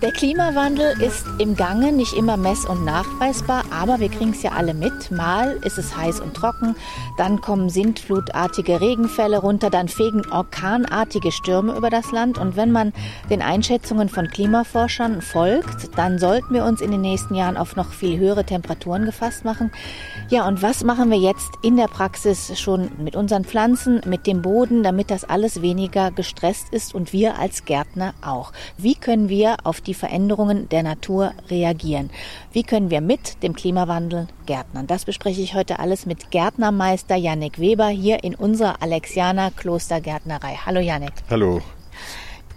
Der Klimawandel ist im Gange, nicht immer mess- und nachweisbar, aber wir kriegen es ja alle mit. Mal ist es heiß und trocken, dann kommen sintflutartige Regenfälle runter, dann fegen orkanartige Stürme über das Land. Und wenn man den Einschätzungen von Klimaforschern folgt, dann sollten wir uns in den nächsten Jahren auf noch viel höhere Temperaturen gefasst machen. Ja, und was machen wir jetzt in der Praxis schon mit unseren Pflanzen, mit dem Boden, damit das alles weniger gestresst ist und wir als Gärtner auch? Wie können wir auf Veränderungen der Natur reagieren. Wie können wir mit dem Klimawandel gärtnern? Das bespreche ich heute alles mit Gärtnermeister Yannick Weber hier in unserer Alexianer Klostergärtnerei. Hallo Yannick. Hallo.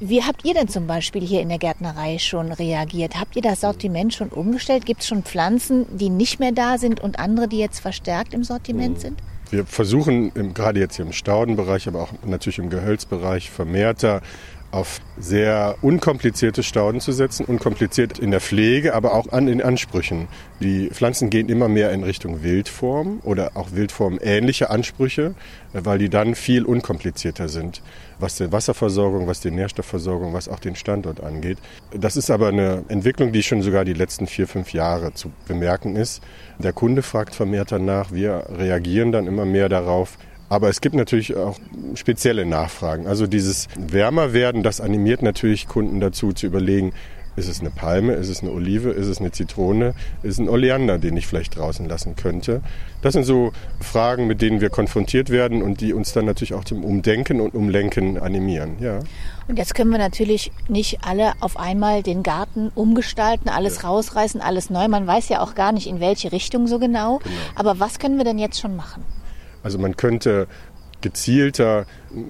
Wie habt ihr denn zum Beispiel hier in der Gärtnerei schon reagiert? Habt ihr das Sortiment schon umgestellt? Gibt es schon Pflanzen, die nicht mehr da sind und andere, die jetzt verstärkt im Sortiment sind? Wir versuchen gerade jetzt hier im Staudenbereich, aber auch natürlich im Gehölzbereich vermehrter auf sehr unkomplizierte Stauden zu setzen, unkompliziert in der Pflege, aber auch an den Ansprüchen. Die Pflanzen gehen immer mehr in Richtung Wildform oder auch Wildform ähnliche Ansprüche, weil die dann viel unkomplizierter sind, was die Wasserversorgung, was die Nährstoffversorgung, was auch den Standort angeht. Das ist aber eine Entwicklung, die schon sogar die letzten vier, fünf Jahre zu bemerken ist. Der Kunde fragt vermehrt danach, wir reagieren dann immer mehr darauf, aber es gibt natürlich auch spezielle Nachfragen. Also dieses Wärmerwerden, das animiert natürlich Kunden dazu zu überlegen, ist es eine Palme, ist es eine Olive, ist es eine Zitrone, ist es ein Oleander, den ich vielleicht draußen lassen könnte. Das sind so Fragen, mit denen wir konfrontiert werden und die uns dann natürlich auch zum Umdenken und Umlenken animieren. Ja. Und jetzt können wir natürlich nicht alle auf einmal den Garten umgestalten, alles ja. rausreißen, alles neu. Man weiß ja auch gar nicht, in welche Richtung so genau. genau. Aber was können wir denn jetzt schon machen? Also man könnte gezielter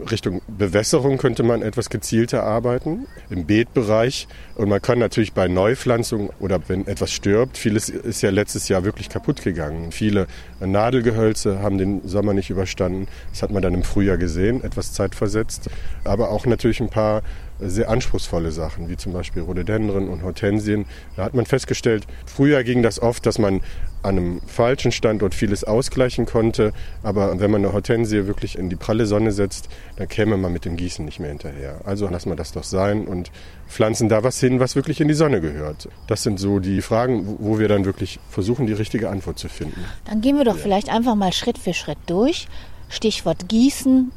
Richtung Bewässerung könnte man etwas gezielter arbeiten im Beetbereich. Und man kann natürlich bei Neupflanzung oder wenn etwas stirbt, vieles ist ja letztes Jahr wirklich kaputt gegangen. Viele Nadelgehölze haben den Sommer nicht überstanden. Das hat man dann im Frühjahr gesehen, etwas zeitversetzt. Aber auch natürlich ein paar sehr anspruchsvolle Sachen, wie zum Beispiel Rhododendren und Hortensien. Da hat man festgestellt, früher ging das oft, dass man an einem falschen Standort vieles ausgleichen konnte. Aber wenn man eine Hortensie wirklich in die pralle Sonne setzt, dann käme man mit dem Gießen nicht mehr hinterher. Also lassen wir das doch sein und pflanzen da was hin, was wirklich in die Sonne gehört. Das sind so die Fragen, wo wir dann wirklich versuchen, die richtige Antwort zu finden. Dann gehen wir doch ja. vielleicht einfach mal Schritt für Schritt durch. Stichwort Gießen,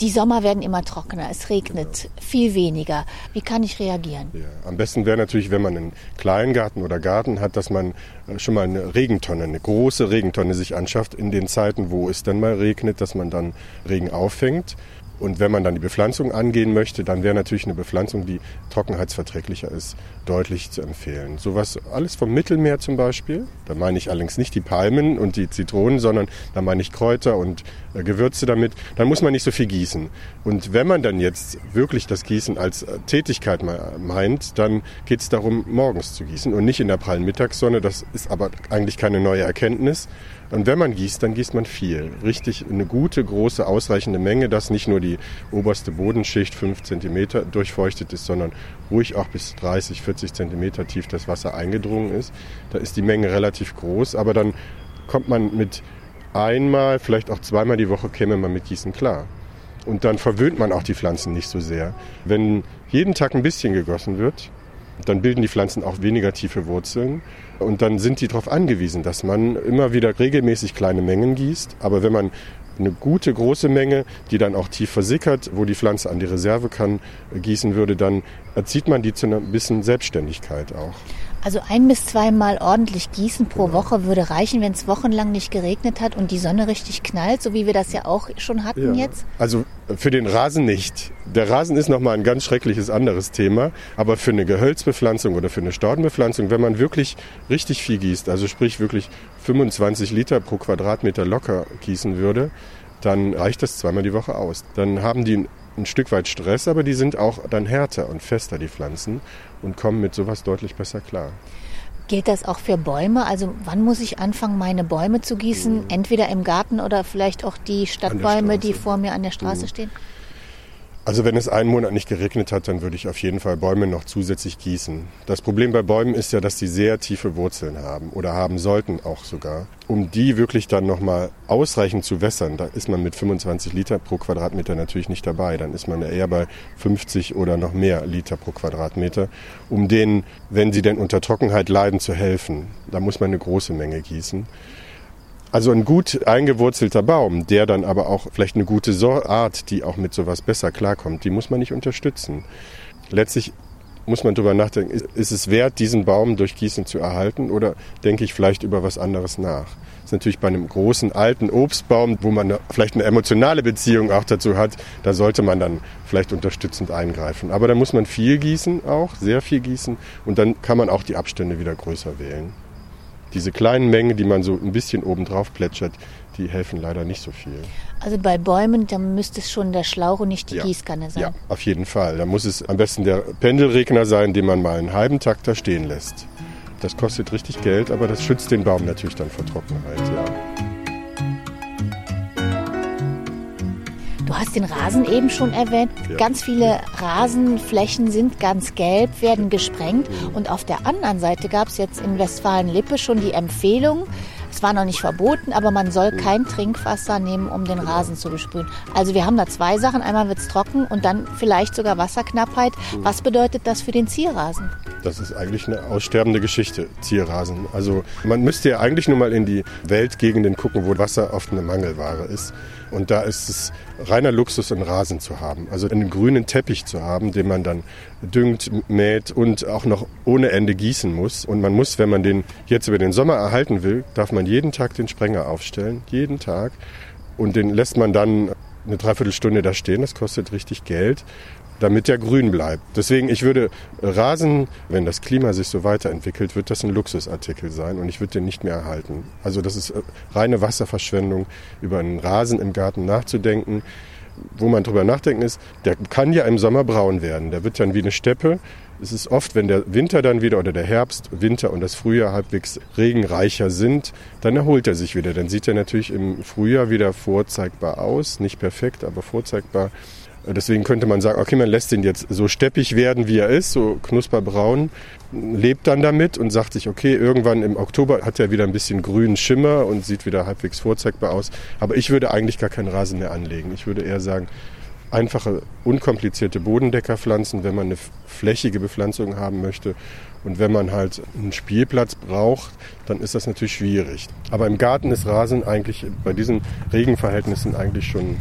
die Sommer werden immer trockener, es regnet genau. viel weniger. Wie kann ich reagieren? Ja, am besten wäre natürlich, wenn man einen Kleingarten oder Garten hat, dass man äh, schon mal eine Regentonne, eine große Regentonne sich anschafft in den Zeiten, wo es dann mal regnet, dass man dann Regen auffängt. Und wenn man dann die Bepflanzung angehen möchte, dann wäre natürlich eine Bepflanzung, die trockenheitsverträglicher ist, deutlich zu empfehlen. Sowas alles vom Mittelmeer zum Beispiel. Da meine ich allerdings nicht die Palmen und die Zitronen, sondern da meine ich Kräuter und äh, Gewürze damit. Dann muss man nicht so viel gießen. Und wenn man dann jetzt wirklich das Gießen als äh, Tätigkeit meint, dann geht es darum, morgens zu gießen und nicht in der prallen Mittagssonne. Das ist aber eigentlich keine neue Erkenntnis. Und wenn man gießt, dann gießt man viel. Richtig eine gute, große, ausreichende Menge, dass nicht nur die oberste Bodenschicht fünf Zentimeter durchfeuchtet ist, sondern ruhig auch bis 30, 40 Zentimeter tief das Wasser eingedrungen ist. Da ist die Menge relativ groß, aber dann kommt man mit einmal, vielleicht auch zweimal die Woche käme man mit Gießen klar. Und dann verwöhnt man auch die Pflanzen nicht so sehr. Wenn jeden Tag ein bisschen gegossen wird, dann bilden die Pflanzen auch weniger tiefe Wurzeln und dann sind die darauf angewiesen, dass man immer wieder regelmäßig kleine Mengen gießt. Aber wenn man eine gute große Menge, die dann auch tief versickert, wo die Pflanze an die Reserve kann, gießen würde, dann erzieht man die zu einer bisschen Selbstständigkeit auch. Also ein bis zweimal ordentlich gießen pro genau. Woche würde reichen, wenn es wochenlang nicht geregnet hat und die Sonne richtig knallt, so wie wir das ja auch schon hatten ja. jetzt? Also für den Rasen nicht. Der Rasen ist nochmal ein ganz schreckliches anderes Thema. Aber für eine Gehölzbepflanzung oder für eine Staudenbepflanzung, wenn man wirklich richtig viel gießt, also sprich wirklich 25 Liter pro Quadratmeter locker gießen würde, dann reicht das zweimal die Woche aus. Dann haben die ein Stück weit Stress, aber die sind auch dann härter und fester, die Pflanzen, und kommen mit sowas deutlich besser klar. Gilt das auch für Bäume? Also wann muss ich anfangen, meine Bäume zu gießen? Mhm. Entweder im Garten oder vielleicht auch die Stadtbäume, die vor mir an der Straße mhm. stehen? Also wenn es einen Monat nicht geregnet hat, dann würde ich auf jeden Fall Bäume noch zusätzlich gießen. Das Problem bei Bäumen ist ja, dass die sehr tiefe Wurzeln haben oder haben sollten auch sogar. Um die wirklich dann nochmal ausreichend zu wässern, da ist man mit 25 Liter pro Quadratmeter natürlich nicht dabei. Dann ist man eher bei 50 oder noch mehr Liter pro Quadratmeter, um denen, wenn sie denn unter Trockenheit leiden, zu helfen. Da muss man eine große Menge gießen. Also ein gut eingewurzelter Baum, der dann aber auch vielleicht eine gute Art, die auch mit sowas besser klarkommt, die muss man nicht unterstützen. Letztlich muss man darüber nachdenken, ist es wert, diesen Baum durch Gießen zu erhalten oder denke ich vielleicht über was anderes nach? Das ist natürlich bei einem großen alten Obstbaum, wo man vielleicht eine emotionale Beziehung auch dazu hat, da sollte man dann vielleicht unterstützend eingreifen. Aber da muss man viel gießen auch, sehr viel gießen und dann kann man auch die Abstände wieder größer wählen diese kleinen Mengen, die man so ein bisschen obendrauf plätschert, die helfen leider nicht so viel. Also bei Bäumen, da müsste es schon der Schlauch und nicht die ja. Gießkanne sein. Ja, auf jeden Fall. Da muss es am besten der Pendelregner sein, den man mal einen halben Takt da stehen lässt. Das kostet richtig Geld, aber das schützt den Baum natürlich dann vor Trockenheit. Ja. Du hast den Rasen eben schon erwähnt. Ja. Ganz viele Rasenflächen sind ganz gelb, werden gesprengt. Mhm. Und auf der anderen Seite gab es jetzt in Westfalen-Lippe schon die Empfehlung, es war noch nicht verboten, aber man soll mhm. kein Trinkwasser nehmen, um den Rasen zu besprühen. Also wir haben da zwei Sachen. Einmal wird es trocken und dann vielleicht sogar Wasserknappheit. Mhm. Was bedeutet das für den Zierrasen? Das ist eigentlich eine aussterbende Geschichte, Zierrasen. Also man müsste ja eigentlich nur mal in die Weltgegenden gucken, wo Wasser oft eine Mangelware ist. Und da ist es reiner Luxus, einen Rasen zu haben. Also einen grünen Teppich zu haben, den man dann düngt, mäht und auch noch ohne Ende gießen muss. Und man muss, wenn man den jetzt über den Sommer erhalten will, darf man jeden Tag den Sprenger aufstellen. Jeden Tag. Und den lässt man dann eine Dreiviertelstunde da stehen. Das kostet richtig Geld damit der grün bleibt. Deswegen, ich würde Rasen, wenn das Klima sich so weiterentwickelt, wird das ein Luxusartikel sein und ich würde den nicht mehr erhalten. Also das ist äh, reine Wasserverschwendung, über einen Rasen im Garten nachzudenken. Wo man drüber nachdenken ist, der kann ja im Sommer braun werden. Der wird dann wie eine Steppe. Es ist oft, wenn der Winter dann wieder oder der Herbst, Winter und das Frühjahr halbwegs regenreicher sind, dann erholt er sich wieder. Dann sieht er natürlich im Frühjahr wieder vorzeigbar aus. Nicht perfekt, aber vorzeigbar. Deswegen könnte man sagen, okay, man lässt ihn jetzt so steppig werden, wie er ist, so knusperbraun, lebt dann damit und sagt sich, okay, irgendwann im Oktober hat er wieder ein bisschen grünen Schimmer und sieht wieder halbwegs vorzeigbar aus. Aber ich würde eigentlich gar keinen Rasen mehr anlegen. Ich würde eher sagen, einfache, unkomplizierte Bodendecker pflanzen, wenn man eine flächige Bepflanzung haben möchte. Und wenn man halt einen Spielplatz braucht, dann ist das natürlich schwierig. Aber im Garten ist Rasen eigentlich bei diesen Regenverhältnissen eigentlich schon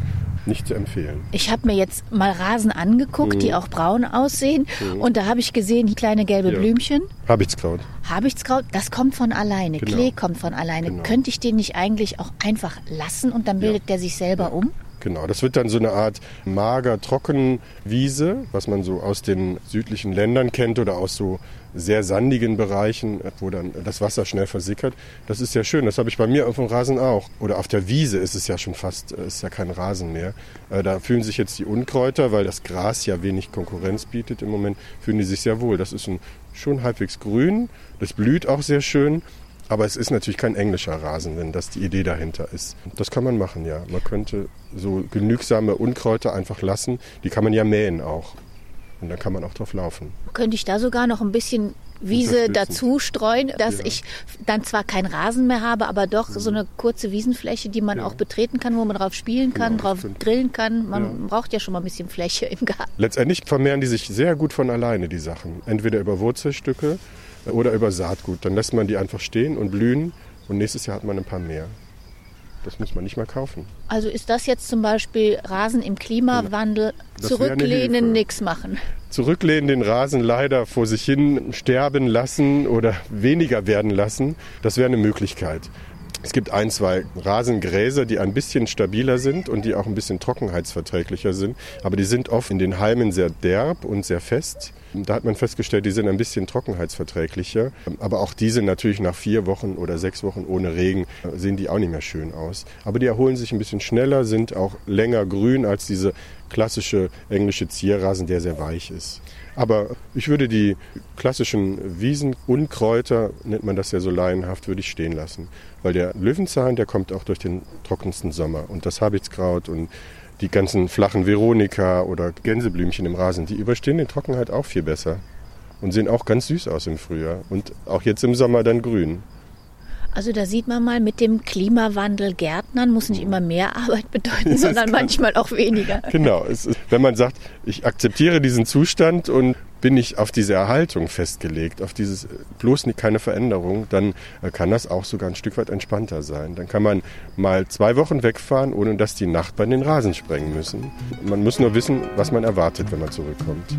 nicht zu empfehlen. Ich habe mir jetzt mal Rasen angeguckt, mhm. die auch braun aussehen. Mhm. Und da habe ich gesehen, die kleine gelbe ja. Blümchen. Habichtskraut. Habichtskraut, das kommt von alleine. Genau. Klee kommt von alleine. Genau. Könnte ich den nicht eigentlich auch einfach lassen und dann bildet ja. der sich selber ja. um? Genau, das wird dann so eine Art mager Trockenwiese, was man so aus den südlichen Ländern kennt oder aus so sehr sandigen Bereichen, wo dann das Wasser schnell versickert. Das ist ja schön. Das habe ich bei mir auf dem Rasen auch. Oder auf der Wiese ist es ja schon fast, ist ja kein Rasen mehr. Äh, da fühlen sich jetzt die Unkräuter, weil das Gras ja wenig Konkurrenz bietet im Moment, fühlen die sich sehr wohl. Das ist ein, schon halbwegs grün. Das blüht auch sehr schön. Aber es ist natürlich kein englischer Rasen, wenn das die Idee dahinter ist. Das kann man machen, ja. Man könnte so genügsame Unkräuter einfach lassen. Die kann man ja mähen auch. Und dann kann man auch drauf laufen. Könnte ich da sogar noch ein bisschen Wiese dazu streuen, dass ja. ich dann zwar keinen Rasen mehr habe, aber doch so eine kurze Wiesenfläche, die man ja. auch betreten kann, wo man drauf spielen kann, genau, drauf stimmt. grillen kann. Man ja. braucht ja schon mal ein bisschen Fläche im Garten. Letztendlich vermehren die sich sehr gut von alleine, die Sachen. Entweder über Wurzelstücke oder über Saatgut. Dann lässt man die einfach stehen und blühen und nächstes Jahr hat man ein paar mehr. Das muss man nicht mal kaufen. Also ist das jetzt zum Beispiel Rasen im Klimawandel, das zurücklehnen, nichts machen? Zurücklehnen, den Rasen leider vor sich hin sterben lassen oder weniger werden lassen, das wäre eine Möglichkeit. Es gibt ein, zwei Rasengräser, die ein bisschen stabiler sind und die auch ein bisschen trockenheitsverträglicher sind. Aber die sind oft in den Halmen sehr derb und sehr fest. Da hat man festgestellt, die sind ein bisschen trockenheitsverträglicher. Aber auch diese natürlich nach vier Wochen oder sechs Wochen ohne Regen äh, sehen die auch nicht mehr schön aus. Aber die erholen sich ein bisschen schneller, sind auch länger grün als diese klassische englische Zierrasen, der sehr weich ist. Aber ich würde die klassischen Wiesen und Kräuter, nennt man das ja so laienhaft, würde ich stehen lassen. Weil der Löwenzahn, der kommt auch durch den trockensten Sommer. Und das Habichtskraut und die ganzen flachen Veronika oder Gänseblümchen im Rasen, die überstehen die Trockenheit auch viel besser und sehen auch ganz süß aus im Frühjahr und auch jetzt im Sommer dann grün. Also da sieht man mal, mit dem Klimawandel Gärtnern muss nicht immer mehr Arbeit bedeuten, sondern manchmal auch weniger. Genau. Ist, wenn man sagt, ich akzeptiere diesen Zustand und bin nicht auf diese Erhaltung festgelegt, auf dieses bloß nicht keine Veränderung, dann äh, kann das auch sogar ein Stück weit entspannter sein. Dann kann man mal zwei Wochen wegfahren, ohne dass die Nachbarn den Rasen sprengen müssen. Man muss nur wissen, was man erwartet, wenn man zurückkommt.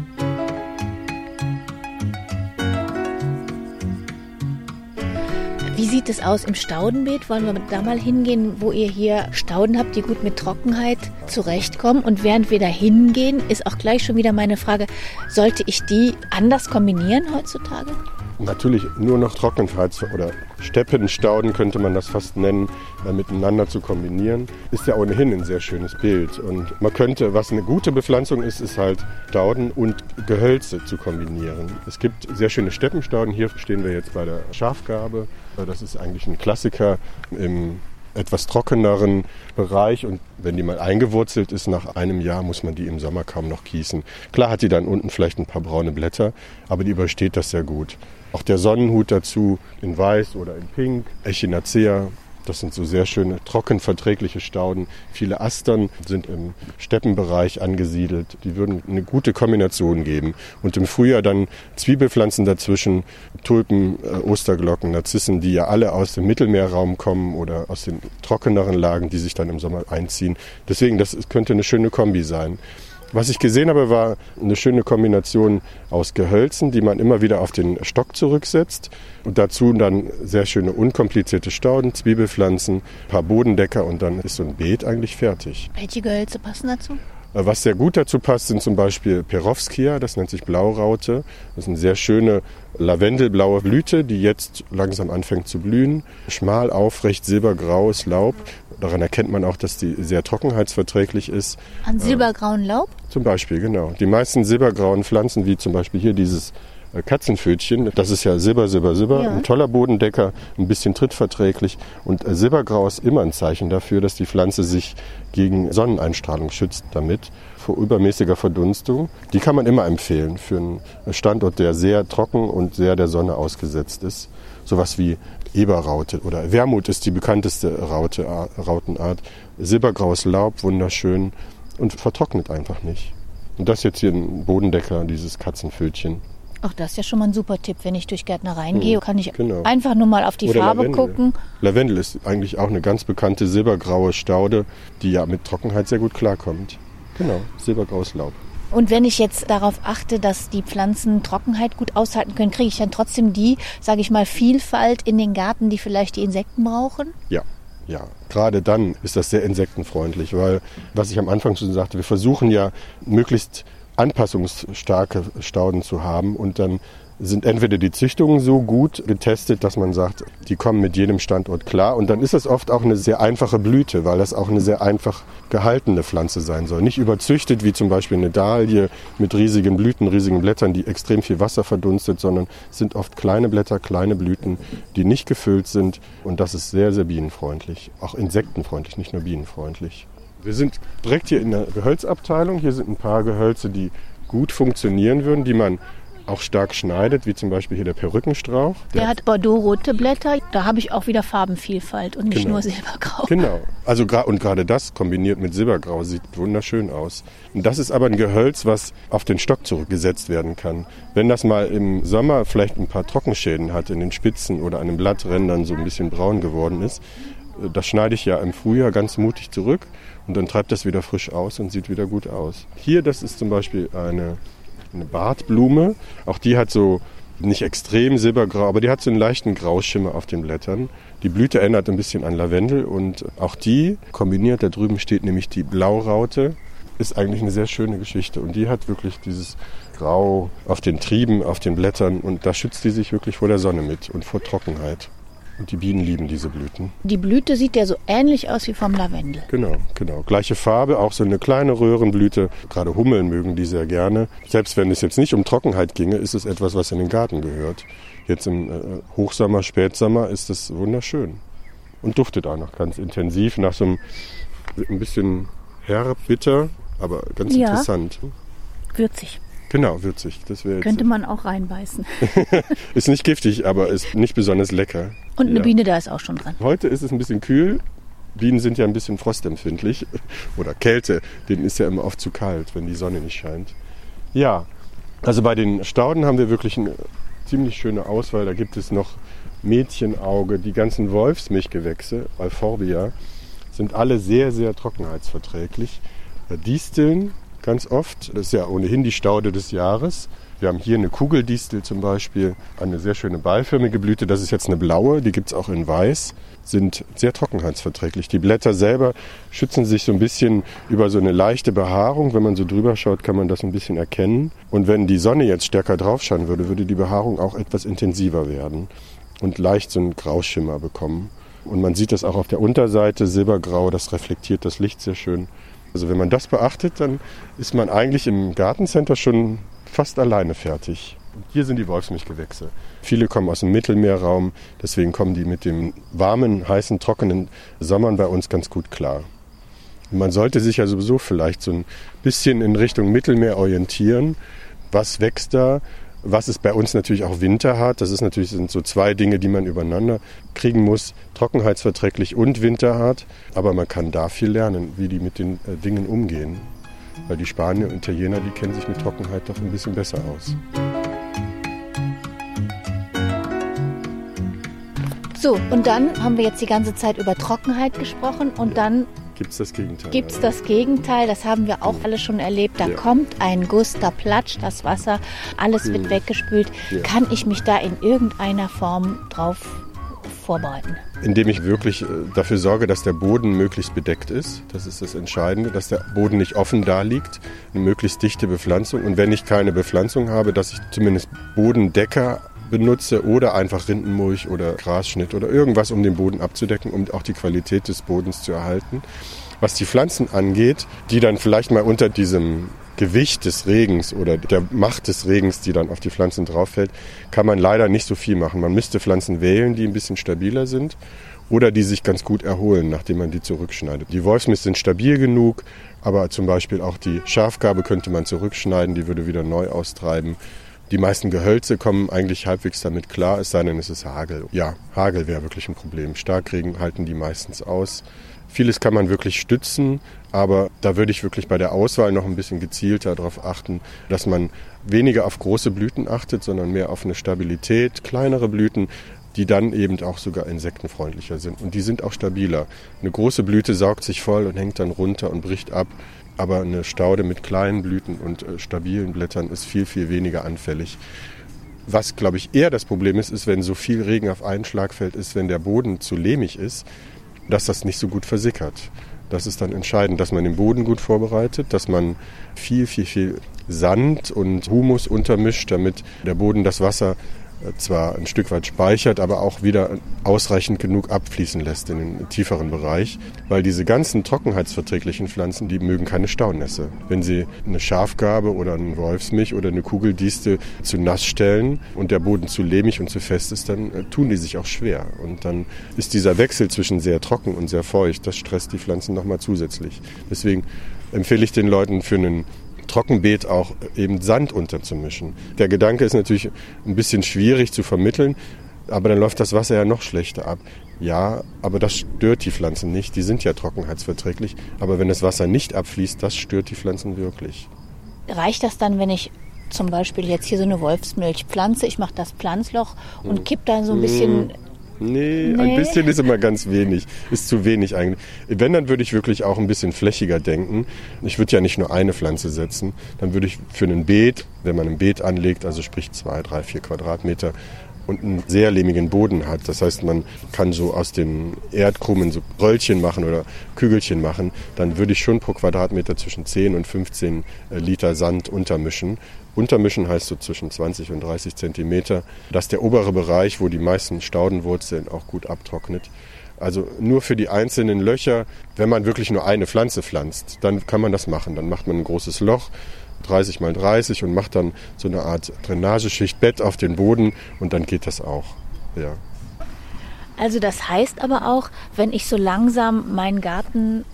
Wie sieht es aus im Staudenbeet? Wollen wir da mal hingehen, wo ihr hier Stauden habt, die gut mit Trockenheit zurechtkommen? Und während wir da hingehen, ist auch gleich schon wieder meine Frage, sollte ich die anders kombinieren heutzutage? Natürlich nur noch Trockenheits- oder Steppenstauden könnte man das fast nennen, äh, miteinander zu kombinieren, ist ja ohnehin ein sehr schönes Bild. Und man könnte, was eine gute Bepflanzung ist, ist halt Stauden und Gehölze zu kombinieren. Es gibt sehr schöne Steppenstauden. Hier stehen wir jetzt bei der Schafgabe. Äh, das ist eigentlich ein Klassiker im etwas trockeneren Bereich und wenn die mal eingewurzelt ist, nach einem Jahr muss man die im Sommer kaum noch gießen. Klar hat die dann unten vielleicht ein paar braune Blätter, aber die übersteht das sehr gut. Auch der Sonnenhut dazu in weiß oder in pink, Echinacea, das sind so sehr schöne, trockenverträgliche Stauden. Viele Astern sind im Steppenbereich angesiedelt. Die würden eine gute Kombination geben. Und im Frühjahr dann Zwiebelpflanzen dazwischen, Tulpen, äh, Osterglocken, Narzissen, die ja alle aus dem Mittelmeerraum kommen oder aus den trockeneren Lagen, die sich dann im Sommer einziehen. Deswegen, das könnte eine schöne Kombi sein. Was ich gesehen habe, war eine schöne Kombination aus Gehölzen, die man immer wieder auf den Stock zurücksetzt. Und dazu dann sehr schöne unkomplizierte Stauden, Zwiebelpflanzen, ein paar Bodendecker und dann ist so ein Beet eigentlich fertig. Welche Gehölze passen dazu? Äh, was sehr gut dazu passt, sind zum Beispiel Perovskia, das nennt sich Blauraute. Das ist eine sehr schöne lavendelblaue Blüte, die jetzt langsam anfängt zu blühen. Schmal, aufrecht, silbergraues Laub Daran erkennt man auch, dass die sehr trockenheitsverträglich ist. An silbergrauen Laub? Zum Beispiel, genau. Die meisten silbergrauen Pflanzen, wie zum Beispiel hier dieses äh, Katzenpfötchen, das ist ja Silber, Silber, Silber, ja. ein toller Bodendecker, ein bisschen trittverträglich. Und äh, Silbergrau ist immer ein Zeichen dafür, dass die Pflanze sich gegen Sonneneinstrahlung schützt damit, vor übermäßiger Verdunstung. Die kann man immer empfehlen für einen Standort, der sehr trocken und sehr der Sonne ausgesetzt ist. Sowas wie Eberraute oder Wermut ist die bekannteste Raute, Rautenart. Silbergraues Laub, wunderschön und vertrocknet einfach nicht. Und das jetzt hier ein Bodendecker, dieses Katzenpfötchen. Ach, das ist ja schon mal ein super Tipp. Wenn ich durch Gärtnereien hm, gehe, kann ich genau. einfach nur mal auf die Oder Farbe Lavendel. gucken. Lavendel ist eigentlich auch eine ganz bekannte silbergraue Staude, die ja mit Trockenheit sehr gut klarkommt. Genau, silbergraues Laub. Und wenn ich jetzt darauf achte, dass die Pflanzen Trockenheit gut aushalten können, kriege ich dann trotzdem die, sage ich mal, Vielfalt in den Garten, die vielleicht die Insekten brauchen? Ja, ja, gerade dann ist das sehr insektenfreundlich, weil, was ich am Anfang schon sagte, wir versuchen ja möglichst anpassungsstarke Stauden zu haben und dann sind entweder die Züchtungen so gut getestet, dass man sagt, die kommen mit jedem Standort klar. Und dann ist es oft auch eine sehr einfache Blüte, weil das auch eine sehr einfach gehaltene Pflanze sein soll. Nicht überzüchtet wie zum Beispiel eine Dahlie mit riesigen Blüten, riesigen Blättern, die extrem viel Wasser verdunstet, sondern sind oft kleine Blätter, kleine Blüten, die nicht gefüllt sind. Und das ist sehr, sehr bienenfreundlich. Auch insektenfreundlich, nicht nur bienenfreundlich. Wir sind direkt hier in der Gehölzabteilung. Hier sind ein paar Gehölze, die gut funktionieren würden, die man auch stark schneidet, wie zum Beispiel hier der Perückenstrauch. Der, der hat Bordeaux-rote Blätter. Da habe ich auch wieder Farbenvielfalt und nicht genau. nur Silbergrau. Genau. Also und gerade das kombiniert mit Silbergrau sieht wunderschön aus. Und das ist aber ein Gehölz, was auf den Stock zurückgesetzt werden kann. Wenn das mal im Sommer vielleicht ein paar Trockenschäden hat in den Spitzen oder an den Blatträndern so ein bisschen braun geworden ist, äh, das schneide ich ja im Frühjahr ganz mutig zurück und dann treibt das wieder frisch aus und sieht wieder gut aus. Hier, das ist zum Beispiel eine eine Bartblume. Auch die hat so nicht extrem silbergrau, aber die hat so einen leichten Grauschimmer auf den Blättern. Die Blüte erinnert ein bisschen an Lavendel und auch die kombiniert, da drüben steht nämlich die Blauraute, ist eigentlich eine sehr schöne Geschichte und die hat wirklich dieses Grau auf den Trieben, auf den Blättern und da schützt die sich wirklich vor der Sonne mit und vor Trockenheit. Und die Bienen lieben diese Blüten. Die Blüte sieht ja so ähnlich aus wie vom Lavendel. Genau, genau. Gleiche Farbe, auch so eine kleine Röhrenblüte. Gerade Hummeln mögen die sehr gerne. Selbst wenn es jetzt nicht um Trockenheit ginge, ist es etwas, was in den Garten gehört. Jetzt im äh, Hochsommer, Spätsommer ist es wunderschön. Und duftet auch noch ganz intensiv nach so einem ein bisschen herb, bitter, aber ganz Ja. interessant. Würzig. Genau, würzig. Das wäre Könnte man auch reinbeißen. Ist nicht giftig, aber ist nicht besonders lecker. Und eine Ja. Biene da ist auch schon dran. Heute ist es ein bisschen kühl. Bienen sind ja ein bisschen frostempfindlich. Oder Kälte. Denen ist ja immer oft zu kalt, wenn die Sonne nicht scheint. Ja, also bei den Stauden haben wir wirklich eine ziemlich schöne Auswahl. Da gibt es noch Mädchenauge, die ganzen Wolfsmilchgewächse, Euphorbia, sind alle sehr, sehr trockenheitsverträglich. Äh, Disteln ganz oft, das ist ja ohnehin die Staude des Jahres. Wir haben hier eine Kugeldistel zum Beispiel, eine sehr schöne ballförmige Blüte. Das ist jetzt eine blaue, die gibt es auch in weiß, sind sehr trockenheitsverträglich. Die Blätter selber schützen sich so ein bisschen über so eine leichte Behaarung. Wenn man so drüber schaut, kann man das ein bisschen erkennen. Und wenn die Sonne jetzt stärker drauf scheinen würde, würde die Behaarung auch etwas intensiver werden und leicht so einen Grauschimmer bekommen. Und man sieht das auch auf der Unterseite, silbergrau, das reflektiert das Licht sehr schön. Also wenn man das beachtet, dann ist man eigentlich im Gartencenter schon fast alleine fertig. Hier sind die Wolfsmilchgewächse. Viele kommen aus dem Mittelmeerraum, deswegen kommen die mit dem warmen, heißen, trockenen Sommern bei uns ganz gut klar. Man sollte sich ja sowieso vielleicht so ein bisschen in Richtung Mittelmeer orientieren. Was wächst da? Was es bei uns natürlich auch Winter hat, das ist natürlich, sind so zwei Dinge, die man übereinander kriegen muss. Trockenheitsverträglich und winterhart. Aber man kann da viel lernen, wie die mit den äh, Dingen umgehen. Weil die Spanier und Italiener, die kennen sich mit Trockenheit doch ein bisschen besser aus. So, und dann haben wir jetzt die ganze Zeit über Trockenheit gesprochen und dann Gibt es das Gegenteil? gibt es das Gegenteil, das haben wir auch alle schon erlebt. Da Ja. kommt ein Guss, da platscht das Wasser, alles wird weggespült. Ja. Kann ich mich da in irgendeiner Form drauf vorbereiten? Indem ich wirklich äh, dafür sorge, dass der Boden möglichst bedeckt ist. Das ist das Entscheidende, dass der Boden nicht offen da liegt. Eine möglichst dichte Bepflanzung. Und wenn ich keine Bepflanzung habe, dass ich zumindest Bodendecker benutze oder einfach Rindenmulch oder Grasschnitt oder irgendwas, um den Boden abzudecken, um auch die Qualität des Bodens zu erhalten. Was die Pflanzen angeht, die dann vielleicht mal unter diesem Gewicht des Regens oder der Macht des Regens, die dann auf die Pflanzen drauf fällt, kann man leider nicht so viel machen. Man müsste Pflanzen wählen, die ein bisschen stabiler sind oder die sich ganz gut erholen, nachdem man die zurückschneidet. Die Wolfsmist sind stabil genug, aber zum Beispiel auch die Schafgarbe könnte man zurückschneiden, die würde wieder neu austreiben. Die meisten Gehölze kommen eigentlich halbwegs damit klar, es sei denn, es ist Hagel. Ja, Hagel wäre wirklich ein Problem. Starkregen halten die meistens aus. Vieles kann man wirklich stützen, aber da würde ich wirklich bei der Auswahl noch ein bisschen gezielter darauf achten, dass man weniger auf große Blüten achtet, sondern mehr auf eine Stabilität, kleinere Blüten, die dann eben auch sogar insektenfreundlicher sind. Und die sind auch stabiler. Eine große Blüte saugt sich voll und hängt dann runter und bricht ab. Aber eine Staude mit kleinen Blüten und äh, stabilen Blättern ist viel, viel weniger anfällig. Was, glaube ich, eher das Problem ist, ist, wenn so viel Regen auf einen Schlag fällt, ist, wenn der Boden zu lehmig ist, dass das nicht so gut versickert. Das ist dann entscheidend, dass man den Boden gut vorbereitet, dass man viel, viel, viel Sand und Humus untermischt, damit der Boden das Wasser zwar ein Stück weit speichert, aber auch wieder ausreichend genug abfließen lässt in den tieferen Bereich. Weil diese ganzen trockenheitsverträglichen Pflanzen, die mögen keine Staunässe. Wenn sie eine Schafgarbe oder einen Wolfsmilch oder eine Kugeldistel zu nass stellen und der Boden zu lehmig und zu fest ist, dann äh, tun die sich auch schwer. Und dann ist dieser Wechsel zwischen sehr trocken und sehr feucht, das stresst die Pflanzen nochmal zusätzlich. Deswegen empfehle ich den Leuten für einen Trockenbeet auch eben Sand unterzumischen. Der Gedanke ist natürlich ein bisschen schwierig zu vermitteln, aber dann läuft das Wasser ja noch schlechter ab. Ja, aber das stört die Pflanzen nicht. Die sind ja trockenheitsverträglich. Aber wenn das Wasser nicht abfließt, das stört die Pflanzen wirklich. Reicht das dann, wenn ich zum Beispiel jetzt hier so eine Wolfsmilch pflanze, ich mache das Pflanzloch und kipp da so ein bisschen Nee, Nee. ein bisschen ist immer ganz wenig. Ist zu wenig eigentlich. Wenn, dann würde ich wirklich auch ein bisschen flächiger denken. Ich würde ja nicht nur eine Pflanze setzen. Dann würde ich für ein Beet, wenn man ein Beet anlegt, also sprich zwei, drei, vier Quadratmeter, und einen sehr lehmigen Boden hat. Das heißt, man kann so aus den Erdkrumen so Röllchen machen oder Kügelchen machen. Dann würde ich schon pro Quadratmeter zwischen 10 und 15 Liter Sand untermischen. Untermischen heißt so zwischen 20 und 30 Zentimeter, dass der obere Bereich, wo die meisten Staudenwurzeln auch gut abtrocknet. Also nur für die einzelnen Löcher, wenn man wirklich nur eine Pflanze pflanzt, dann kann man das machen. Dann macht man ein großes Loch, 30 mal 30 und macht dann so eine Art Drainageschicht, Bett auf den Boden und dann geht das auch. Ja. Also das heißt aber auch, wenn ich so langsam meinen Garten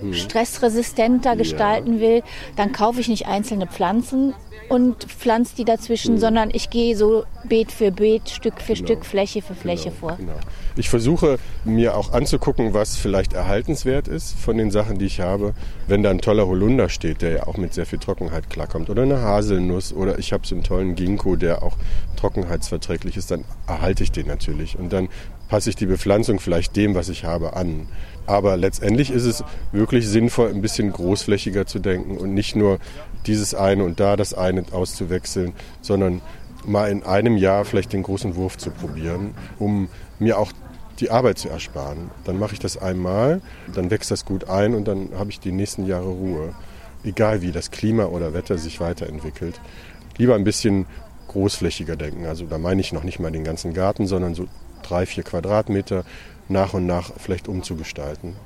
Klima stressresistenter gestalten will, dann kaufe ich nicht einzelne Pflanzen und pflanze die dazwischen, mhm. sondern ich gehe so Beet für Beet, Stück für genau. Stück, Fläche für Fläche genau. vor. Genau. Ich versuche mir auch anzugucken, was vielleicht erhaltenswert ist von den Sachen, die ich habe. Wenn da ein toller Holunder steht, der ja auch mit sehr viel Trockenheit klarkommt, oder eine Haselnuss, oder ich habe so einen tollen Ginkgo, der auch trockenheitsverträglich ist, dann erhalte ich den natürlich. Und dann passe ich die Bepflanzung vielleicht dem, was ich habe, an. Aber letztendlich ist es wirklich sinnvoll, ein bisschen großflächiger zu denken und nicht nur dieses eine und da das eine auszuwechseln, sondern mal in einem Jahr vielleicht den großen Wurf zu probieren, um mir auch die Arbeit zu ersparen. Dann mache ich das einmal, dann wächst das gut ein und dann habe ich die nächsten Jahre Ruhe. Egal wie das Klima oder Wetter sich weiterentwickelt. Lieber ein bisschen großflächiger denken. Also da meine ich noch nicht mal den ganzen Garten, sondern so drei, vier Quadratmeter nach und nach vielleicht umzugestalten.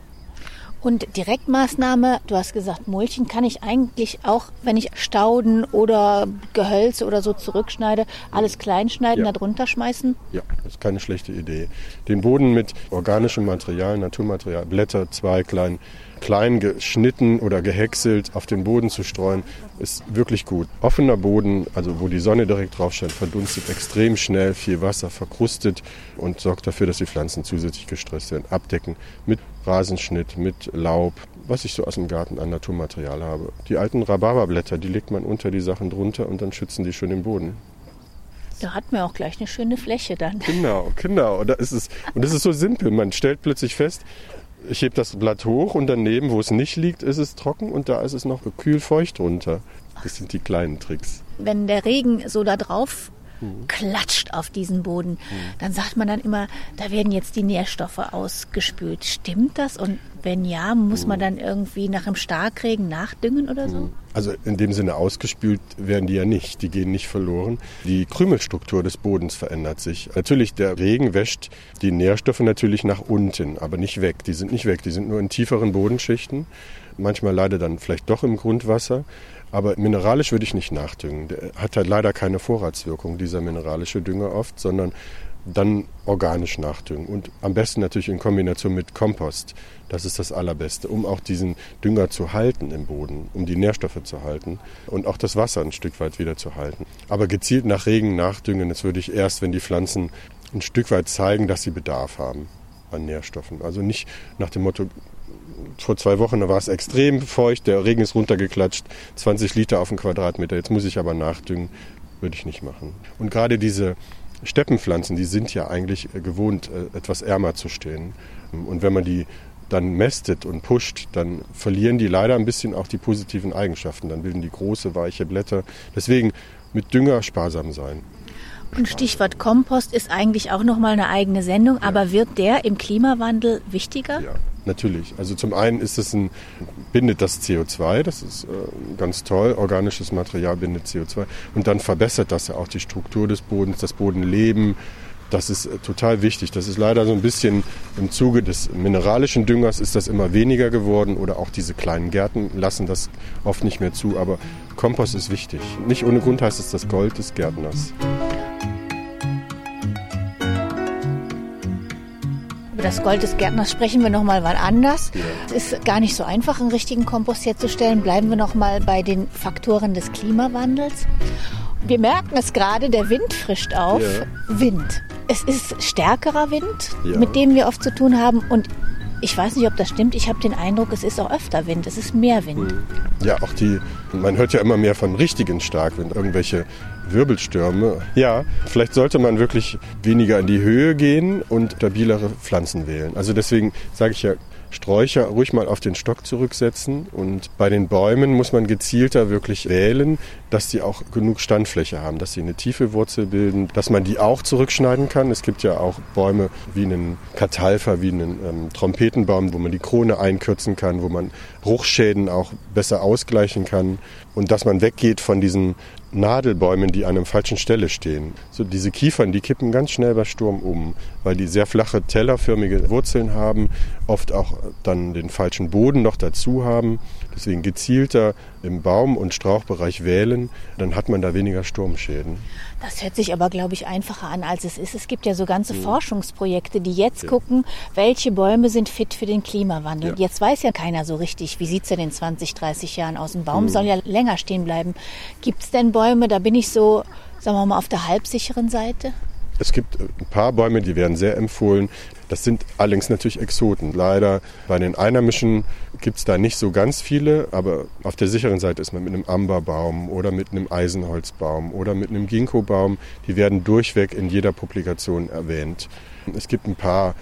Und Direktmaßnahme, du hast gesagt, Mulchen kann ich eigentlich auch, wenn ich Stauden oder Gehölze oder so zurückschneide, alles kleinschneiden, ja. da drunter schmeißen? Ja, das ist keine schlechte Idee. Den Boden mit organischem Material, Naturmaterial, Blätter, Zweiglein, klein geschnitten oder gehäckselt auf den Boden zu streuen, ist wirklich gut. Offener Boden, also wo die Sonne direkt drauf scheint, verdunstet extrem schnell, viel Wasser verkrustet und sorgt dafür, dass die Pflanzen zusätzlich gestresst werden. Abdecken mit Rasenschnitt, mit Laub, was ich so aus dem Garten an Naturmaterial habe. Die alten Rhabarberblätter, die legt man unter die Sachen drunter und dann schützen die schön den Boden. Da hat man auch gleich eine schöne Fläche dann. Genau, genau. Und, da ist und das ist so simpel. Man stellt plötzlich fest, ich hebe das Blatt hoch und daneben, wo es nicht liegt, ist es trocken und da ist es noch kühl feucht runter. Das sind die kleinen Tricks. Wenn der Regen so da drauf mhm. klatscht auf diesen Boden, mhm. dann sagt man dann immer, da werden jetzt die Nährstoffe ausgespült. Stimmt das? Und wenn ja, muss man dann irgendwie nach dem Starkregen nachdüngen oder so? Also in dem Sinne ausgespült werden die ja nicht, die gehen nicht verloren. Die Krümelstruktur des Bodens verändert sich. Natürlich, der Regen wäscht die Nährstoffe natürlich nach unten, aber nicht weg. Die sind nicht weg, die sind nur in tieferen Bodenschichten. Manchmal leider dann vielleicht doch im Grundwasser. Aber mineralisch würde ich nicht nachdüngen. Der hat halt leider keine Vorratswirkung, dieser mineralische Dünger oft, sondern dann organisch nachdüngen. Und am besten natürlich in Kombination mit Kompost. Das ist das Allerbeste, um auch diesen Dünger zu halten im Boden, um die Nährstoffe zu halten und auch das Wasser ein Stück weit wieder zu halten. Aber gezielt nach Regen nachdüngen, das würde ich erst, wenn die Pflanzen ein Stück weit zeigen, dass sie Bedarf haben an Nährstoffen. Also nicht nach dem Motto, vor zwei Wochen da war es extrem feucht, der Regen ist runtergeklatscht, 20 Liter auf den Quadratmeter, jetzt muss ich aber nachdüngen, würde ich nicht machen. Und gerade diese Steppenpflanzen, die sind ja eigentlich gewohnt, äh, etwas ärmer zu stehen. Und wenn man die dann mästet und pusht, dann verlieren die leider ein bisschen auch die positiven Eigenschaften. Dann bilden die große, weiche Blätter. Deswegen mit Dünger sparsam sein. Und Stichwort Kompost ist eigentlich auch nochmal eine eigene Sendung, ja. aber wird der im Klimawandel wichtiger? Ja, natürlich. Also zum einen ist es ein, bindet das CO2, das ist äh, ganz toll, organisches Material bindet CO2 und dann verbessert das ja auch die Struktur des Bodens, das Bodenleben. Das ist äh, total wichtig. Das ist leider so ein bisschen im Zuge des mineralischen Düngers ist das immer weniger geworden oder auch diese kleinen Gärten lassen das oft nicht mehr zu. Aber Kompost ist wichtig. Nicht ohne Grund heißt es das Gold des Gärtners. Das Gold des Gärtners sprechen wir noch mal anders. Es ist gar nicht so einfach, einen richtigen Kompost herzustellen. Bleiben wir noch mal bei den Faktoren des Klimawandels. Wir merken es gerade, der Wind frischt auf. Ja. Wind. Es ist stärkerer Wind, ja. mit dem wir oft zu tun haben. Und ich weiß nicht, ob das stimmt. Ich habe den Eindruck, es ist auch öfter Wind. Es ist mehr Wind. Hm. Ja, auch die, man hört ja immer mehr von richtigen Starkwind. Irgendwelche Wirbelstürme. Ja, vielleicht sollte man wirklich weniger in die Höhe gehen und stabilere Pflanzen wählen. Also deswegen sage ich ja, Sträucher ruhig mal auf den Stock zurücksetzen. Und bei den Bäumen muss man gezielter wirklich wählen, dass sie auch genug Standfläche haben, dass sie eine tiefe Wurzel bilden, dass man die auch zurückschneiden kann. Es gibt ja auch Bäume wie einen Katalfer, wie einen ähm, Trompetenbaum, wo man die Krone einkürzen kann, wo man Bruchschäden auch besser ausgleichen kann. Und dass man weggeht von diesen Nadelbäumen, die an einer falschen Stelle stehen. So diese Kiefern, die kippen ganz schnell bei Sturm um, weil die sehr flache, tellerförmige Wurzeln haben, oft auch dann den falschen Boden noch dazu haben. Deswegen gezielter im Baum- und Strauchbereich wählen, dann hat man da weniger Sturmschäden. Das hört sich aber, glaube ich, einfacher an, als es ist. Es gibt ja so ganze mhm. Forschungsprojekte, die jetzt ja. gucken, welche Bäume sind fit für den Klimawandel. Ja. Jetzt weiß ja keiner so richtig, wie sieht es denn in 20, 30 Jahren aus. Ein Baum mhm. soll ja länger stehen bleiben. Gibt es denn Bäume, da bin ich so, sagen wir mal, auf der halbsicheren Seite? Es gibt ein paar Bäume, die werden sehr empfohlen. Das sind allerdings natürlich Exoten. Leider bei den Einheimischen gibt es da nicht so ganz viele, aber auf der sicheren Seite ist man mit einem Amberbaum oder mit einem Eisenholzbaum oder mit einem Ginkgobaum. Die werden durchweg in jeder Publikation erwähnt. Es gibt ein paar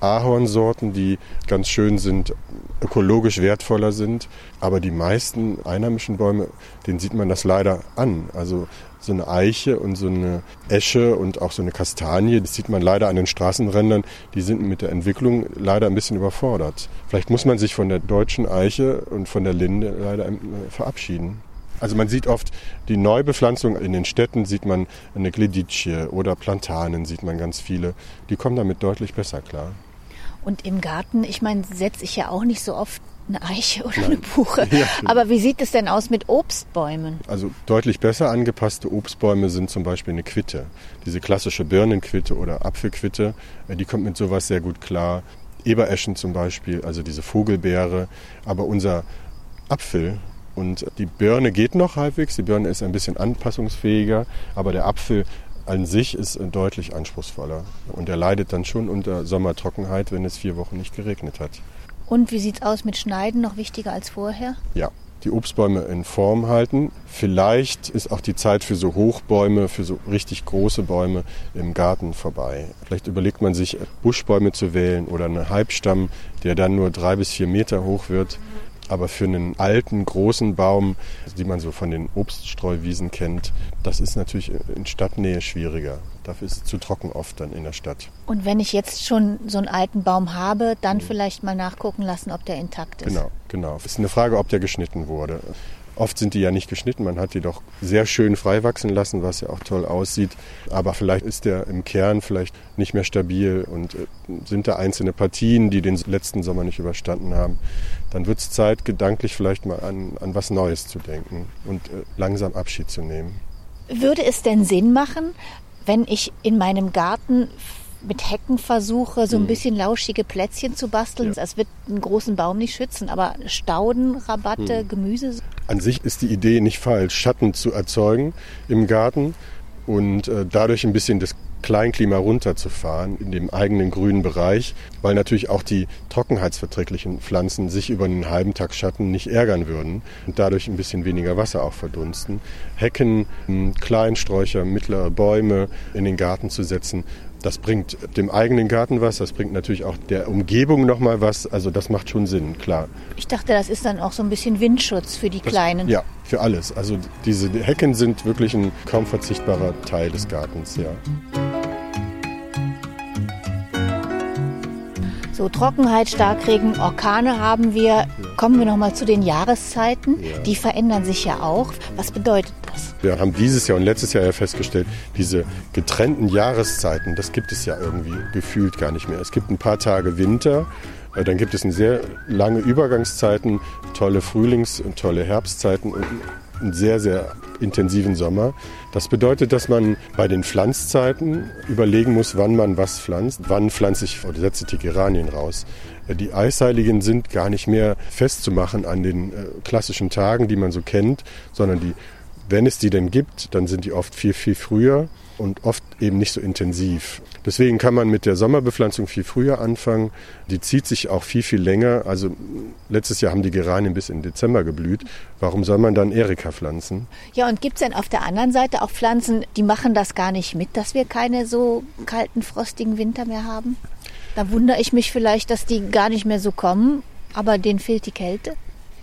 Ahornsorten, die ganz schön sind, ökologisch wertvoller sind. Aber die meisten einheimischen Bäume, denen sieht man das leider an. Also so eine Eiche und so eine Esche und auch so eine Kastanie, das sieht man leider an den Straßenrändern, die sind mit der Entwicklung leider ein bisschen überfordert. Vielleicht muss man sich von der deutschen Eiche und von der Linde leider äh, verabschieden. Also man sieht oft die Neubepflanzung in den Städten, sieht man eine Gledicie oder Plantanen, sieht man ganz viele. Die kommen damit deutlich besser klar. Und im Garten, ich meine, setze ich ja auch nicht so oft eine Eiche oder Nein. eine Buche. Ja, Aber wie sieht es denn aus mit Obstbäumen? Also deutlich besser angepasste Obstbäume sind zum Beispiel eine Quitte. Diese klassische Birnenquitte oder Apfelquitte, äh, die kommt mit sowas sehr gut klar. Ebereschen zum Beispiel, also diese Vogelbeere. Aber unser Apfel und die Birne geht noch halbwegs. Die Birne ist ein bisschen anpassungsfähiger, aber der Apfel an sich ist äh, deutlich anspruchsvoller. Und er leidet dann schon unter Sommertrockenheit, wenn es vier Wochen nicht geregnet hat. Und wie sieht es aus mit Schneiden? Noch wichtiger als vorher? Ja, die Obstbäume in Form halten. Vielleicht ist auch die Zeit für so Hochbäume, für so richtig große Bäume im Garten vorbei. Vielleicht überlegt man sich, Buschbäume zu wählen oder einen Halbstamm, der dann nur drei bis vier Meter hoch wird. Aber für einen alten, großen Baum, die man so von den Obststreuwiesen kennt, das ist natürlich in Stadtnähe schwieriger. Dafür ist es zu trocken oft dann in der Stadt. Und wenn ich jetzt schon so einen alten Baum habe, dann mhm. vielleicht mal nachgucken lassen, ob der intakt ist. Genau, genau. Es ist eine Frage, ob der geschnitten wurde. Oft sind die ja nicht geschnitten, man hat die doch sehr schön frei wachsen lassen, was ja auch toll aussieht. Aber vielleicht ist der im Kern vielleicht nicht mehr stabil und äh, sind da einzelne Partien, die den letzten Sommer nicht überstanden haben. Dann wird es Zeit, gedanklich vielleicht mal an, an was Neues zu denken und äh, langsam Abschied zu nehmen. Würde es denn Sinn machen, wenn ich in meinem Garten mit Hecken versuche, so ein mhm. bisschen lauschige Plätzchen zu basteln. Ja. Das wird einen großen Baum nicht schützen, aber Stauden, Rabatte, mhm. Gemüse. An sich ist die Idee nicht falsch, Schatten zu erzeugen im Garten und äh, dadurch ein bisschen das Kleinklima runterzufahren in dem eigenen grünen Bereich, weil natürlich auch die trockenheitsverträglichen Pflanzen sich über einen halben Tag Schatten nicht ärgern würden und dadurch ein bisschen weniger Wasser auch verdunsten. Hecken, Kleinsträucher, mittlere Bäume in den Garten zu setzen, das bringt dem eigenen Garten was, das bringt natürlich auch der Umgebung nochmal was. Also das macht schon Sinn, klar. Ich dachte, das ist dann auch so ein bisschen Windschutz für die das, Kleinen. Ja, für alles. Also diese Hecken sind wirklich ein kaum verzichtbarer Teil des Gartens, ja. So Trockenheit, Starkregen, Orkane haben wir. Kommen wir noch mal zu den Jahreszeiten. Ja. Die verändern sich ja auch. Was bedeutet das? Wir haben dieses Jahr und letztes Jahr ja festgestellt, diese getrennten Jahreszeiten, das gibt es ja irgendwie gefühlt gar nicht mehr. Es gibt ein paar Tage Winter, äh, dann gibt es eine sehr lange Übergangszeiten, tolle Frühlings- und tolle Herbstzeiten und einen sehr, sehr intensiven Sommer. Das bedeutet, dass man bei den Pflanzzeiten überlegen muss, wann man was pflanzt, wann pflanze ich oder setze die Geranien raus. Die Eisheiligen sind gar nicht mehr festzumachen an den äh, klassischen Tagen, die man so kennt, sondern die, wenn es die denn gibt, dann sind die oft viel, viel früher und oft eben nicht so intensiv. Deswegen kann man mit der Sommerbepflanzung viel früher anfangen. Die zieht sich auch viel, viel länger. Also letztes Jahr haben die Geranien bis in Dezember geblüht. Warum soll man dann Erika pflanzen? Ja, und gibt es denn auf der anderen Seite auch Pflanzen, die machen das gar nicht mit, dass wir keine so kalten, frostigen Winter mehr haben? Da wundere ich mich vielleicht, dass die gar nicht mehr so kommen, aber denen fehlt die Kälte.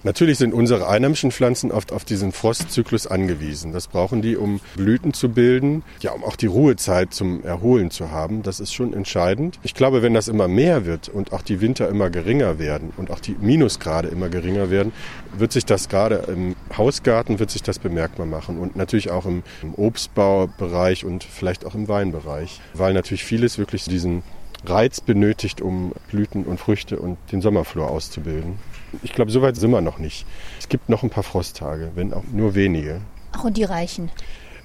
Natürlich sind unsere einheimischen Pflanzen oft auf diesen Frostzyklus angewiesen. Das brauchen die, um Blüten zu bilden, ja, um auch die Ruhezeit zum Erholen zu haben. Das ist schon entscheidend. Ich glaube, wenn das immer mehr wird und auch die Winter immer geringer werden und auch die Minusgrade immer geringer werden, wird sich das gerade im Hausgarten wird sich das bemerkbar machen und natürlich auch im, Obstbaubereich und vielleicht auch im Weinbereich, weil natürlich vieles wirklich diesen Reiz benötigt, um Blüten und Früchte und den Sommerflor auszubilden. Ich glaube, so weit sind wir noch nicht. Es gibt noch ein paar Frosttage, wenn auch nur wenige. Ach, und die reichen?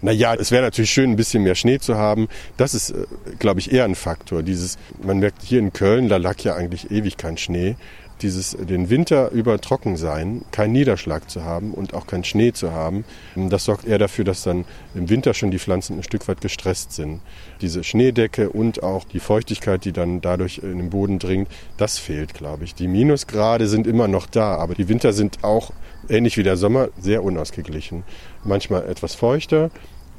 Naja, es wäre natürlich schön, ein bisschen mehr Schnee zu haben. Das ist, äh, glaube ich, eher ein Faktor. Dieses, man merkt hier in Köln, da lag ja eigentlich ewig kein Schnee dieses den Winter über trocken sein, keinen Niederschlag zu haben und auch keinen Schnee zu haben, das sorgt eher dafür, dass dann im Winter schon die Pflanzen ein Stück weit gestresst sind. Diese Schneedecke und auch die Feuchtigkeit, die dann dadurch in den Boden dringt, das fehlt, glaube ich. Die Minusgrade sind immer noch da, aber die Winter sind auch ähnlich wie der Sommer sehr unausgeglichen. Manchmal etwas feuchter,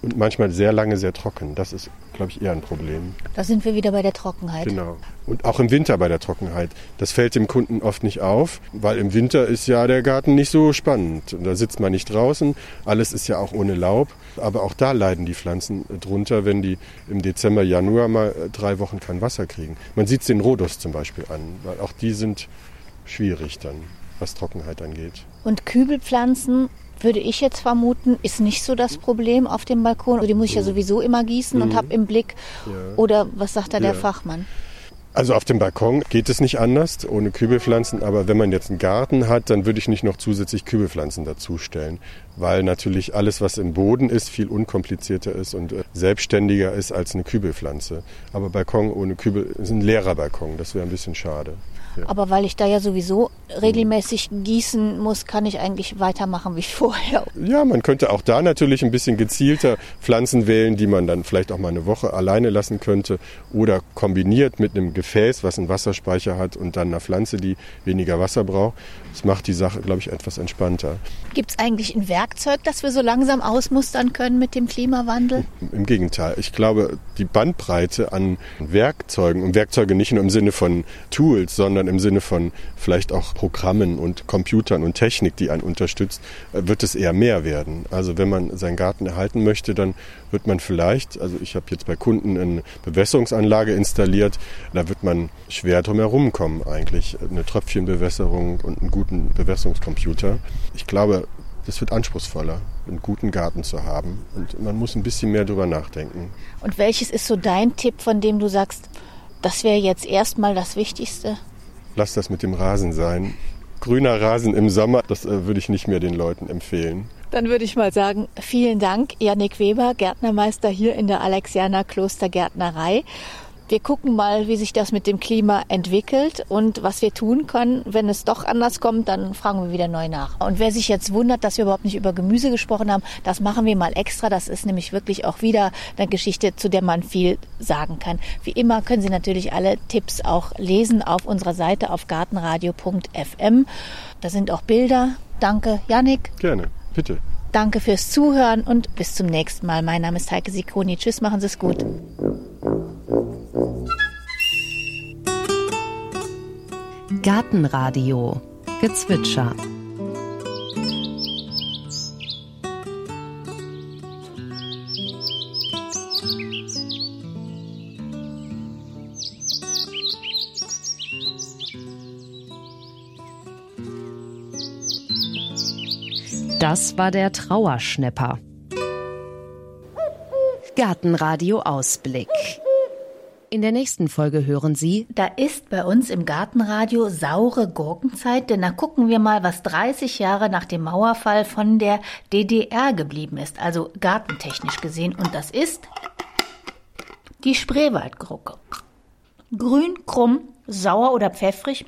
und manchmal sehr lange sehr trocken. Das ist, glaube ich, eher ein Problem. Da sind wir wieder bei der Trockenheit. Genau. Und auch im Winter bei der Trockenheit. Das fällt dem Kunden oft nicht auf, weil im Winter ist ja der Garten nicht so spannend. Und da sitzt man nicht draußen. Alles ist ja auch ohne Laub. Aber auch da leiden die Pflanzen drunter, wenn die im Dezember, Januar mal drei Wochen kein Wasser kriegen. Man sieht es den Rhodus zum Beispiel an, weil auch die sind schwierig dann, was Trockenheit angeht. Und Kübelpflanzen würde ich jetzt vermuten, ist nicht so das Problem auf dem Balkon. Also die muss ich ja sowieso immer gießen mhm. und habe im Blick. Ja. Oder was sagt da ja. der Fachmann? Also auf dem Balkon geht es nicht anders ohne Kübelpflanzen, aber wenn man jetzt einen Garten hat, dann würde ich nicht noch zusätzlich Kübelpflanzen dazustellen, weil natürlich alles, was im Boden ist, viel unkomplizierter ist und äh, selbstständiger ist als eine Kübelpflanze. Aber Balkon ohne Kübel ist ein leerer Balkon, das wäre ein bisschen schade. Aber weil ich da ja sowieso regelmäßig gießen muss, kann ich eigentlich weitermachen wie vorher. Ja, man könnte auch da natürlich ein bisschen gezielter Pflanzen wählen, die man dann vielleicht auch mal eine Woche alleine lassen könnte oder kombiniert mit einem Gefäß, was einen Wasserspeicher hat und dann einer Pflanze, die weniger Wasser braucht. Das macht die Sache, glaube ich, etwas entspannter. Gibt es eigentlich ein Werkzeug, das wir so langsam ausmustern können mit dem Klimawandel? Im Gegenteil. Ich glaube, die Bandbreite an Werkzeugen und Werkzeuge nicht nur im Sinne von Tools, sondern im Sinne von vielleicht auch Programmen und Computern und Technik, die einen unterstützt, äh, wird es eher mehr werden. Also wenn man seinen Garten erhalten möchte, dann wird man vielleicht, also ich habe jetzt bei Kunden eine Bewässerungsanlage installiert, da wird man schwer drum herum kommen eigentlich. Eine Tröpfchenbewässerung und einen guten Bewässerungscomputer. Ich glaube, das wird anspruchsvoller, einen guten Garten zu haben. Und man muss ein bisschen mehr darüber nachdenken. Und welches ist so dein Tipp, von dem du sagst, das wäre jetzt erstmal das Wichtigste? Lass das mit dem Rasen sein. Grüner Rasen im Sommer, das äh, würde ich nicht mehr den Leuten empfehlen. Dann würde ich mal sagen, vielen Dank, Janik Weber, Gärtnermeister hier in der Alexianer Klostergärtnerei. Wir gucken mal, wie sich das mit dem Klima entwickelt und was wir tun können. Wenn es doch anders kommt, dann fragen wir wieder neu nach. Und wer sich jetzt wundert, dass wir überhaupt nicht über Gemüse gesprochen haben, das machen wir mal extra. Das ist nämlich wirklich auch wieder eine Geschichte, zu der man viel sagen kann. Wie immer können Sie natürlich alle Tipps auch lesen auf unserer Seite auf gartenradio.fm. Da sind auch Bilder. Danke, Yannick. Gerne, bitte. Danke fürs Zuhören und bis zum nächsten Mal. Mein Name ist Heike Sikoni. Tschüss, machen Sie es gut. Gartenradio Gezwitscher Das war der Trauerschnepper. Gartenradio Ausblick. In der nächsten Folge hören Sie. Da ist bei uns im Gartenradio saure Gurkenzeit, denn da gucken wir mal, was 30 Jahre nach dem Mauerfall von der DDR geblieben ist, also gartentechnisch gesehen. Und das ist die Spreewaldgurke. Grün, krumm, sauer oder pfeffrig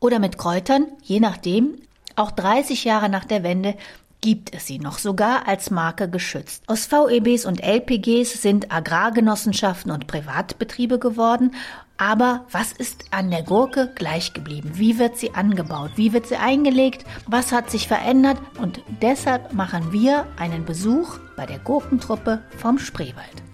oder mit Kräutern, je nachdem. Auch 30 Jahre nach der Wende gibt es sie noch sogar als Marke geschützt. Aus VEBs und LPGs sind Agrargenossenschaften und Privatbetriebe geworden. Aber was ist an der Gurke gleich geblieben? Wie wird sie angebaut? Wie wird sie eingelegt? Was hat sich verändert? Und deshalb machen wir einen Besuch bei der Gurkentruppe vom Spreewald.